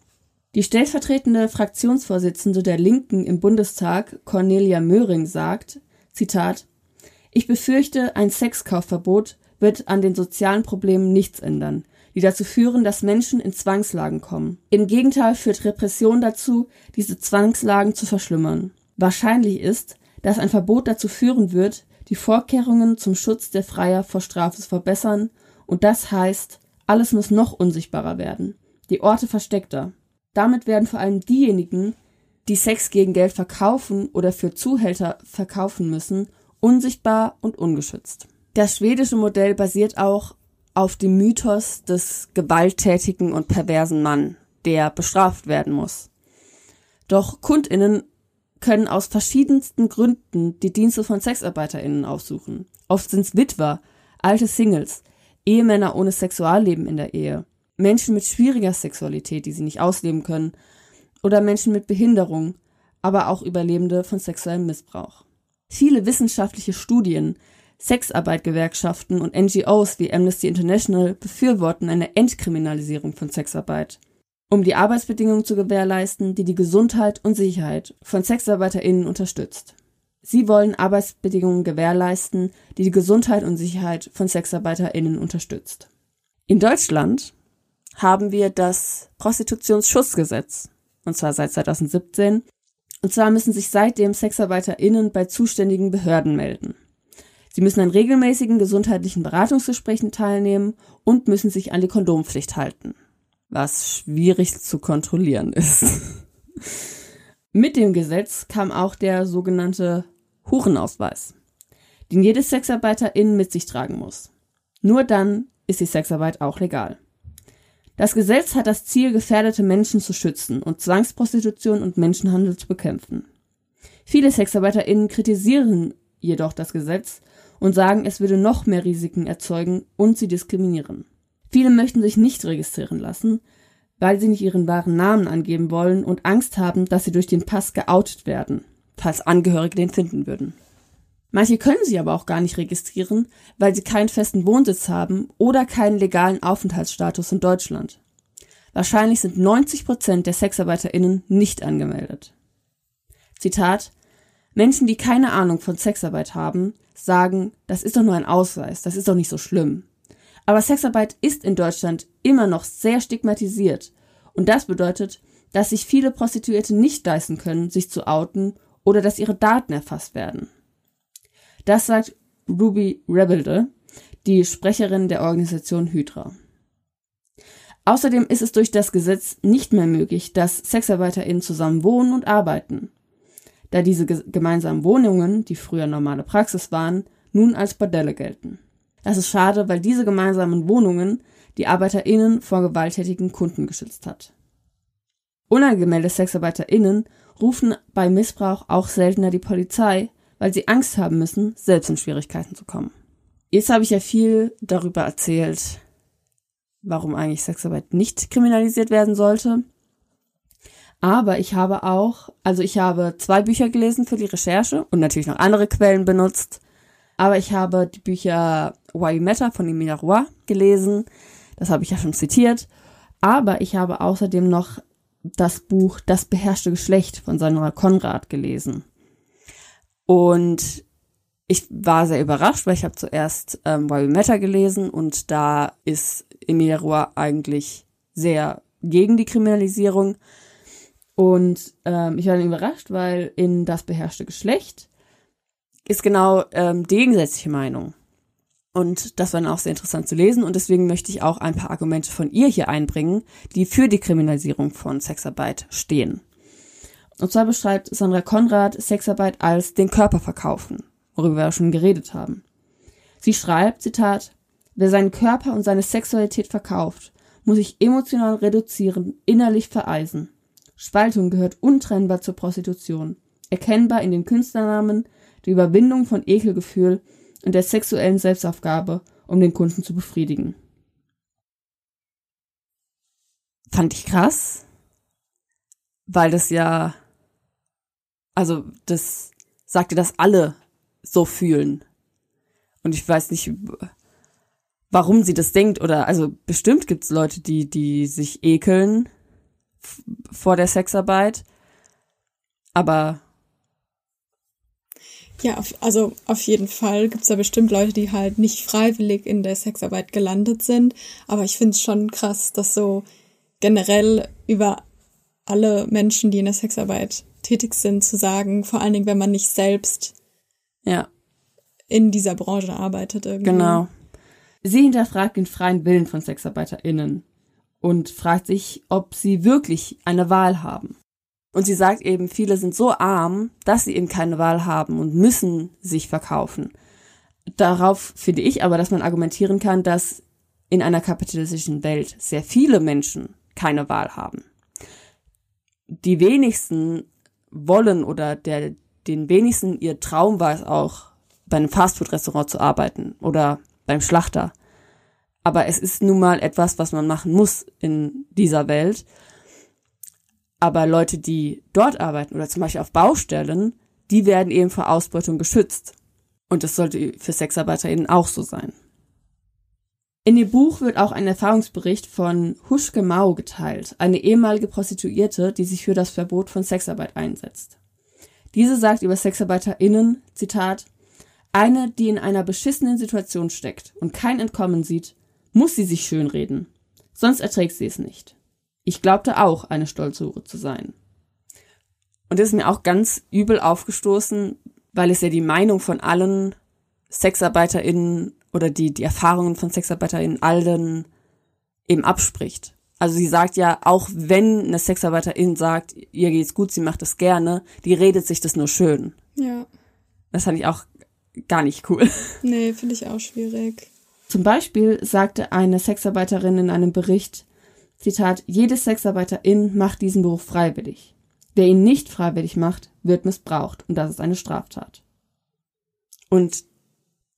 Speaker 1: Die stellvertretende Fraktionsvorsitzende der Linken im Bundestag, Cornelia Möhring, sagt, Zitat, ich befürchte, ein Sexkaufverbot wird an den sozialen Problemen nichts ändern, die dazu führen, dass Menschen in Zwangslagen kommen. Im Gegenteil führt Repression dazu, diese Zwangslagen zu verschlimmern. Wahrscheinlich ist, dass ein Verbot dazu führen wird, die Vorkehrungen zum Schutz der Freier vor Strafe zu verbessern, und das heißt, alles muss noch unsichtbarer werden, die Orte versteckter. Damit werden vor allem diejenigen, die Sex gegen Geld verkaufen oder für Zuhälter verkaufen müssen, unsichtbar und ungeschützt. Das schwedische Modell basiert auch auf dem Mythos des gewalttätigen und perversen Mann, der bestraft werden muss. Doch Kundinnen können aus verschiedensten Gründen die Dienste von Sexarbeiterinnen aufsuchen. Oft sind es Witwer, alte Singles, Ehemänner ohne Sexualleben in der Ehe, Menschen mit schwieriger Sexualität, die sie nicht ausleben können, oder Menschen mit Behinderung, aber auch Überlebende von sexuellem Missbrauch. Viele wissenschaftliche Studien, Sexarbeitgewerkschaften und NGOs wie Amnesty International befürworten eine Entkriminalisierung von Sexarbeit um die Arbeitsbedingungen zu gewährleisten, die die Gesundheit und Sicherheit von SexarbeiterInnen unterstützt. Sie wollen Arbeitsbedingungen gewährleisten, die die Gesundheit und Sicherheit von SexarbeiterInnen unterstützt. In Deutschland haben wir das Prostitutionsschutzgesetz, und zwar seit 2017. Und zwar müssen sich seitdem SexarbeiterInnen bei zuständigen Behörden melden. Sie müssen an regelmäßigen gesundheitlichen Beratungsgesprächen teilnehmen und müssen sich an die Kondompflicht halten was schwierig zu kontrollieren ist. Mit dem Gesetz kam auch der sogenannte Hurenausweis, den jede Sexarbeiterin mit sich tragen muss. Nur dann ist die Sexarbeit auch legal. Das Gesetz hat das Ziel, gefährdete Menschen zu schützen und Zwangsprostitution und Menschenhandel zu bekämpfen. Viele SexarbeiterInnen kritisieren jedoch das Gesetz und sagen, es würde noch mehr Risiken erzeugen und sie diskriminieren. Viele möchten sich nicht registrieren lassen, weil sie nicht ihren wahren Namen angeben wollen und Angst haben, dass sie durch den Pass geoutet werden, falls Angehörige den finden würden. Manche können sich aber auch gar nicht registrieren, weil sie keinen festen Wohnsitz haben oder keinen legalen Aufenthaltsstatus in Deutschland. Wahrscheinlich sind 90 Prozent der SexarbeiterInnen nicht angemeldet. Zitat Menschen, die keine Ahnung von Sexarbeit haben, sagen, das ist doch nur ein Ausweis, das ist doch nicht so schlimm. Aber Sexarbeit ist in Deutschland immer noch sehr stigmatisiert. Und das bedeutet, dass sich viele Prostituierte nicht leisten können, sich zu outen oder dass ihre Daten erfasst werden. Das sagt Ruby Rebelde, die Sprecherin der Organisation Hydra. Außerdem ist es durch das Gesetz nicht mehr möglich, dass SexarbeiterInnen zusammen wohnen und arbeiten, da diese gemeinsamen Wohnungen, die früher normale Praxis waren, nun als Bordelle gelten. Das ist schade, weil diese gemeinsamen Wohnungen die ArbeiterInnen vor gewalttätigen Kunden geschützt hat. Unangemeldete SexarbeiterInnen rufen bei Missbrauch auch seltener die Polizei, weil sie Angst haben müssen, selbst in Schwierigkeiten zu kommen. Jetzt habe ich ja viel darüber erzählt, warum eigentlich Sexarbeit nicht kriminalisiert werden sollte. Aber ich habe auch, also ich habe zwei Bücher gelesen für die Recherche und natürlich noch andere Quellen benutzt. Aber ich habe die Bücher Why You Matter von Emilia Roy gelesen. Das habe ich ja schon zitiert. Aber ich habe außerdem noch das Buch Das beherrschte Geschlecht von Sandra Konrad gelesen. Und ich war sehr überrascht, weil ich habe zuerst ähm, Why We Matter gelesen und da ist Emilia Roy eigentlich sehr gegen die Kriminalisierung. Und ähm, ich war dann überrascht, weil in Das beherrschte Geschlecht ist genau ähm, die gegensätzliche Meinung. Und das war dann auch sehr interessant zu lesen. Und deswegen möchte ich auch ein paar Argumente von ihr hier einbringen, die für die Kriminalisierung von Sexarbeit stehen. Und zwar beschreibt Sandra Konrad Sexarbeit als den Körper verkaufen, worüber wir schon geredet haben. Sie schreibt, Zitat, wer seinen Körper und seine Sexualität verkauft, muss sich emotional reduzieren, innerlich vereisen. Spaltung gehört untrennbar zur Prostitution. Erkennbar in den Künstlernamen, die Überwindung von Ekelgefühl und der sexuellen Selbstaufgabe, um den Kunden zu befriedigen. Fand ich krass, weil das ja, also das sagte, dass alle so fühlen. Und ich weiß nicht, warum sie das denkt oder also bestimmt gibt's Leute, die die sich ekeln vor der Sexarbeit, aber
Speaker 2: ja, also auf jeden Fall gibt's da bestimmt Leute, die halt nicht freiwillig in der Sexarbeit gelandet sind. Aber ich finde es schon krass, dass so generell über alle Menschen, die in der Sexarbeit tätig sind, zu sagen, vor allen Dingen, wenn man nicht selbst
Speaker 1: ja.
Speaker 2: in dieser Branche arbeitet. Irgendwie.
Speaker 1: Genau. Sie hinterfragt den freien Willen von SexarbeiterInnen und fragt sich, ob sie wirklich eine Wahl haben. Und sie sagt eben, viele sind so arm, dass sie eben keine Wahl haben und müssen sich verkaufen. Darauf finde ich aber, dass man argumentieren kann, dass in einer kapitalistischen Welt sehr viele Menschen keine Wahl haben. Die wenigsten wollen oder der, den wenigsten ihr Traum war es auch, bei einem Fastfood-Restaurant zu arbeiten oder beim Schlachter. Aber es ist nun mal etwas, was man machen muss in dieser Welt. Aber Leute, die dort arbeiten oder zum Beispiel auf Baustellen, die werden eben vor Ausbeutung geschützt. Und das sollte für SexarbeiterInnen auch so sein. In dem Buch wird auch ein Erfahrungsbericht von Huschke Mau geteilt, eine ehemalige Prostituierte, die sich für das Verbot von Sexarbeit einsetzt. Diese sagt über SexarbeiterInnen, Zitat, eine, die in einer beschissenen Situation steckt und kein Entkommen sieht, muss sie sich schönreden. Sonst erträgt sie es nicht. Ich glaubte auch, eine Stolzhure zu sein. Und das ist mir auch ganz übel aufgestoßen, weil es ja die Meinung von allen SexarbeiterInnen oder die, die Erfahrungen von SexarbeiterInnen allen eben abspricht. Also sie sagt ja, auch wenn eine Sexarbeiterin sagt, ihr geht's gut, sie macht das gerne, die redet sich das nur schön.
Speaker 2: Ja.
Speaker 1: Das fand ich auch gar nicht cool.
Speaker 2: Nee, finde ich auch schwierig.
Speaker 1: Zum Beispiel sagte eine Sexarbeiterin in einem Bericht, Zitat, jede Sexarbeiterin macht diesen Beruf freiwillig. Wer ihn nicht freiwillig macht, wird missbraucht und das ist eine Straftat. Und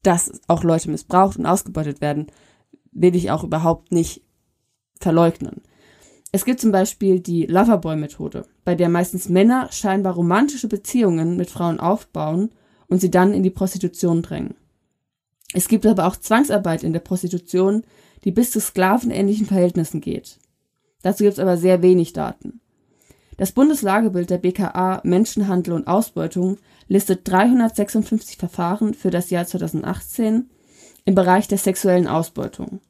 Speaker 1: dass auch Leute missbraucht und ausgebeutet werden, will ich auch überhaupt nicht verleugnen. Es gibt zum Beispiel die Loverboy-Methode, bei der meistens Männer scheinbar romantische Beziehungen mit Frauen aufbauen und sie dann in die Prostitution drängen. Es gibt aber auch Zwangsarbeit in der Prostitution, die bis zu sklavenähnlichen Verhältnissen geht. Dazu gibt es aber sehr wenig Daten. Das Bundeslagebild der BKA Menschenhandel und Ausbeutung listet 356 Verfahren für das Jahr 2018 im Bereich der sexuellen Ausbeutung,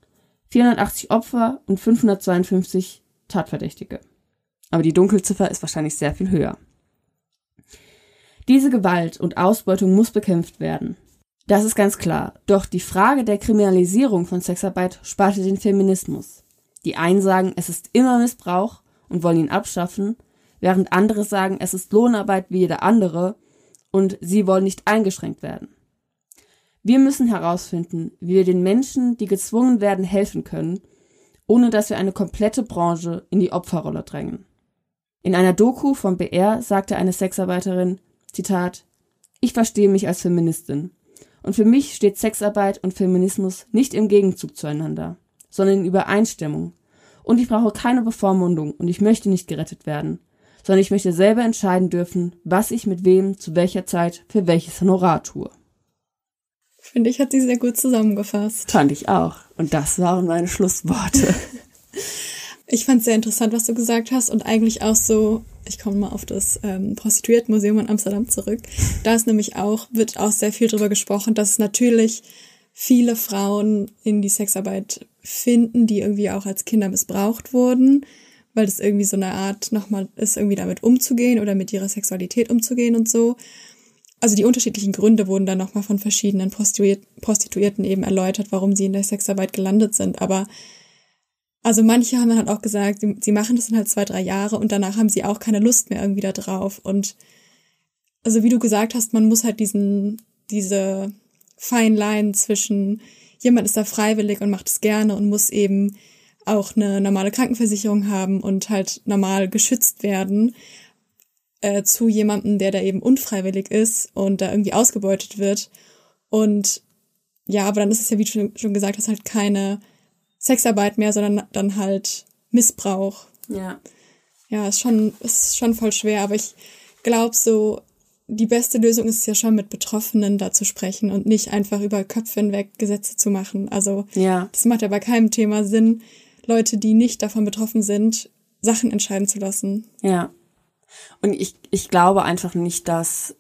Speaker 1: 480 Opfer und 552 Tatverdächtige. Aber die Dunkelziffer ist wahrscheinlich sehr viel höher. Diese Gewalt und Ausbeutung muss bekämpft werden. Das ist ganz klar. Doch die Frage der Kriminalisierung von Sexarbeit spaltet den Feminismus. Die einen sagen, es ist immer Missbrauch und wollen ihn abschaffen, während andere sagen, es ist Lohnarbeit wie jede andere und sie wollen nicht eingeschränkt werden. Wir müssen herausfinden, wie wir den Menschen, die gezwungen werden, helfen können, ohne dass wir eine komplette Branche in die Opferrolle drängen. In einer Doku vom BR sagte eine Sexarbeiterin, Zitat, ich verstehe mich als Feministin. Und für mich steht Sexarbeit und Feminismus nicht im Gegenzug zueinander sondern in Übereinstimmung. Und ich brauche keine Bevormundung und ich möchte nicht gerettet werden, sondern ich möchte selber entscheiden dürfen, was ich mit wem zu welcher Zeit für welches Honorar tue.
Speaker 2: Finde ich, hat sie sehr gut zusammengefasst.
Speaker 1: Fand ich auch. Und das waren meine Schlussworte.
Speaker 2: ich fand es sehr interessant, was du gesagt hast und eigentlich auch so, ich komme mal auf das ähm, Prostituiertenmuseum in Amsterdam zurück. Da ist nämlich auch, wird auch sehr viel drüber gesprochen, dass es natürlich viele Frauen in die Sexarbeit finden, die irgendwie auch als Kinder missbraucht wurden, weil das irgendwie so eine Art nochmal ist, irgendwie damit umzugehen oder mit ihrer Sexualität umzugehen und so. Also die unterschiedlichen Gründe wurden dann nochmal von verschiedenen Prostituiert Prostituierten eben erläutert, warum sie in der Sexarbeit gelandet sind. Aber also manche haben dann halt auch gesagt, sie, machen das dann halt zwei, drei Jahre und danach haben sie auch keine Lust mehr irgendwie da drauf. Und also wie du gesagt hast, man muss halt diesen, diese Fine Line zwischen jemand ist da freiwillig und macht es gerne und muss eben auch eine normale Krankenversicherung haben und halt normal geschützt werden äh, zu jemandem, der da eben unfreiwillig ist und da irgendwie ausgebeutet wird. Und ja, aber dann ist es ja, wie du schon, gesagt hast, halt keine Sexarbeit mehr, sondern dann halt Missbrauch.
Speaker 1: Ja.
Speaker 2: Ja, ist schon, ist schon voll schwer, aber ich glaube so, die beste Lösung ist es ja schon mit Betroffenen da zu sprechen und nicht einfach über Köpfe hinweg Gesetze zu machen. Also
Speaker 1: Ja.
Speaker 2: das macht ja bei keinem Thema Sinn, Leute, die nicht davon betroffen sind, Sachen entscheiden zu lassen.
Speaker 1: Ja. Und ich, ich glaube einfach nicht, dass,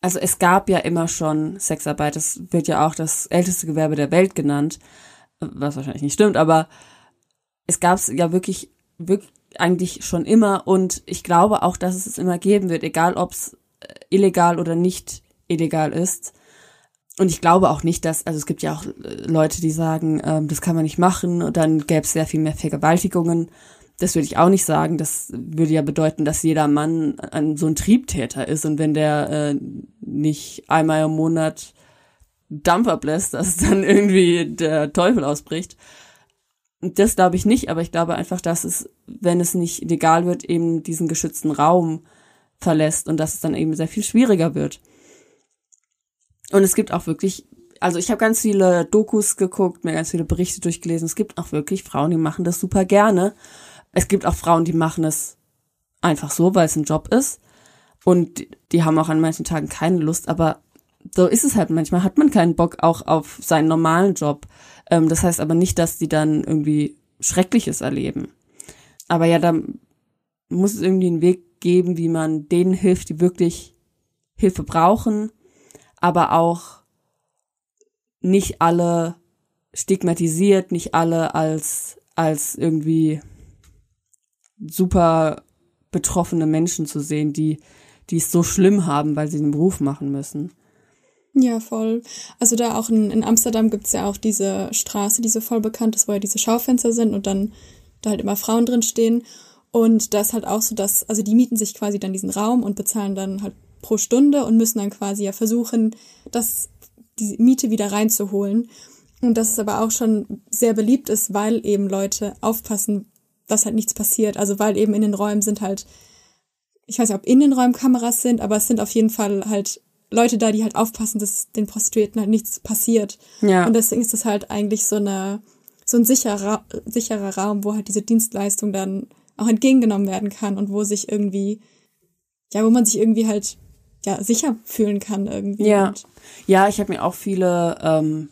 Speaker 1: also es gab ja immer schon Sexarbeit, das wird ja auch das älteste Gewerbe der Welt genannt, was wahrscheinlich nicht stimmt, aber es gab es ja wirklich, wirklich eigentlich schon immer und ich glaube auch, dass es es immer geben wird, egal ob es illegal oder nicht illegal ist. Und ich glaube auch nicht, dass, also es gibt ja auch äh, Leute, die sagen, ähm, das kann man nicht machen und dann gäbe es sehr viel mehr Vergewaltigungen. Das würde ich auch nicht sagen. Das würde ja bedeuten, dass jeder Mann ein, so ein Triebtäter ist und wenn der äh, nicht einmal im Monat Dampf ablässt, dass dann irgendwie der Teufel ausbricht. Das glaube ich nicht, aber ich glaube einfach, dass es, wenn es nicht legal wird, eben diesen geschützten Raum verlässt und dass es dann eben sehr viel schwieriger wird. Und es gibt auch wirklich, also ich habe ganz viele Dokus geguckt, mir ganz viele Berichte durchgelesen. Es gibt auch wirklich Frauen, die machen das super gerne. Es gibt auch Frauen, die machen es einfach so, weil es ein Job ist. Und die, die haben auch an manchen Tagen keine Lust, aber so ist es halt. Manchmal hat man keinen Bock auch auf seinen normalen Job. Ähm, das heißt aber nicht, dass die dann irgendwie Schreckliches erleben. Aber ja, da muss es irgendwie einen Weg geben, wie man denen hilft, die wirklich Hilfe brauchen, aber auch nicht alle stigmatisiert, nicht alle als, als irgendwie super betroffene Menschen zu sehen, die, die es so schlimm haben, weil sie den Beruf machen müssen.
Speaker 2: Ja, voll. Also da auch in, in Amsterdam gibt's ja auch diese Straße, die so voll bekannt ist, wo ja diese Schaufenster sind und dann da halt immer Frauen drin stehen. Und da ist halt auch so, dass, also die mieten sich quasi dann diesen Raum und bezahlen dann halt pro Stunde und müssen dann quasi ja versuchen, das, die Miete wieder reinzuholen. Und dass es aber auch schon sehr beliebt ist, weil eben Leute aufpassen, dass halt nichts passiert. Also weil eben in den Räumen sind halt, ich weiß nicht, ob in den Räumen Kameras sind, aber es sind auf jeden Fall halt Leute da, die halt aufpassen, dass den Prostituierten halt nichts passiert.
Speaker 1: Ja.
Speaker 2: Und deswegen ist es halt eigentlich so eine, so ein sicherer, sicherer Raum, wo halt diese Dienstleistung dann auch entgegengenommen werden kann und wo sich irgendwie, ja, wo man sich irgendwie halt, ja, sicher fühlen kann irgendwie.
Speaker 1: Ja, ja, ich habe mir auch viele ähm,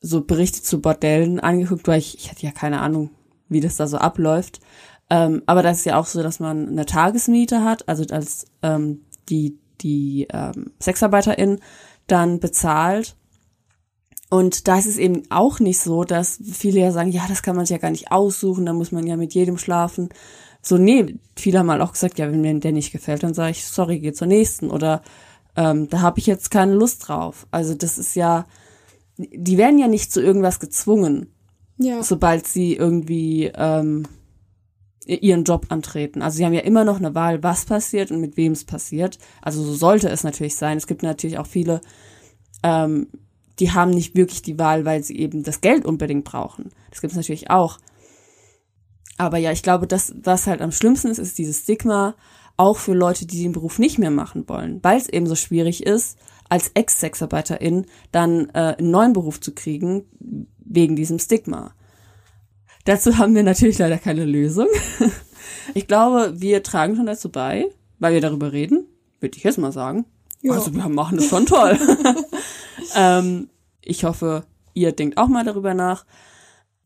Speaker 1: so Berichte zu Bordellen angeguckt, weil ich, ich hatte ja keine Ahnung, wie das da so abläuft. Ähm, aber das ist ja auch so, dass man eine Tagesmiete hat, also als ähm, die die ähm, Sexarbeiterin dann bezahlt. Und da ist es eben auch nicht so, dass viele ja sagen, ja, das kann man sich ja gar nicht aussuchen, da muss man ja mit jedem schlafen. So, nee, viele haben halt auch gesagt, ja, wenn mir der nicht gefällt, dann sage ich, sorry, geh zur nächsten. Oder ähm, da habe ich jetzt keine Lust drauf. Also das ist ja, die werden ja nicht zu irgendwas gezwungen,
Speaker 2: ja,
Speaker 1: sobald sie irgendwie ähm, ihren Job antreten. Also sie haben ja immer noch eine Wahl, was passiert und mit wem es passiert. Also so sollte es natürlich sein. Es gibt natürlich auch viele, ähm, die haben nicht wirklich die Wahl, weil sie eben das Geld unbedingt brauchen. Das gibt es natürlich auch. Aber ja, ich glaube, das, was halt am schlimmsten ist, ist dieses Stigma, auch für Leute, die den Beruf nicht mehr machen wollen, weil es eben so schwierig ist, als Ex-Sexarbeiterin dann äh, einen neuen Beruf zu kriegen, wegen diesem Stigma. Dazu haben wir natürlich leider keine Lösung. Ich glaube, wir tragen schon dazu bei, weil wir darüber reden, würde ich jetzt mal sagen.
Speaker 2: Ja.
Speaker 1: Also wir machen das schon toll. ähm, ich hoffe, ihr denkt auch mal darüber nach.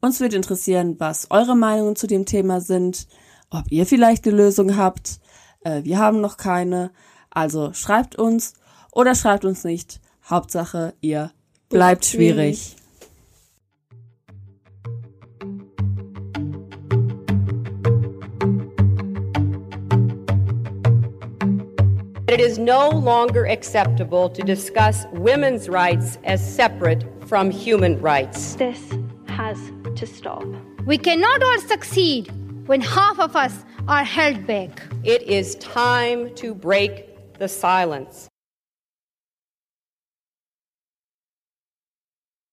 Speaker 1: Uns würde interessieren, was eure Meinungen zu dem Thema sind, ob ihr vielleicht eine Lösung habt. Äh, wir haben noch keine. Also schreibt uns oder schreibt uns nicht. Hauptsache, ihr bleibt schwierig.
Speaker 4: It is no longer acceptable to discuss women's rights as separate from human rights.
Speaker 5: This has to stop.
Speaker 6: We cannot all succeed when half of us are held back.
Speaker 4: It is time to break the silence.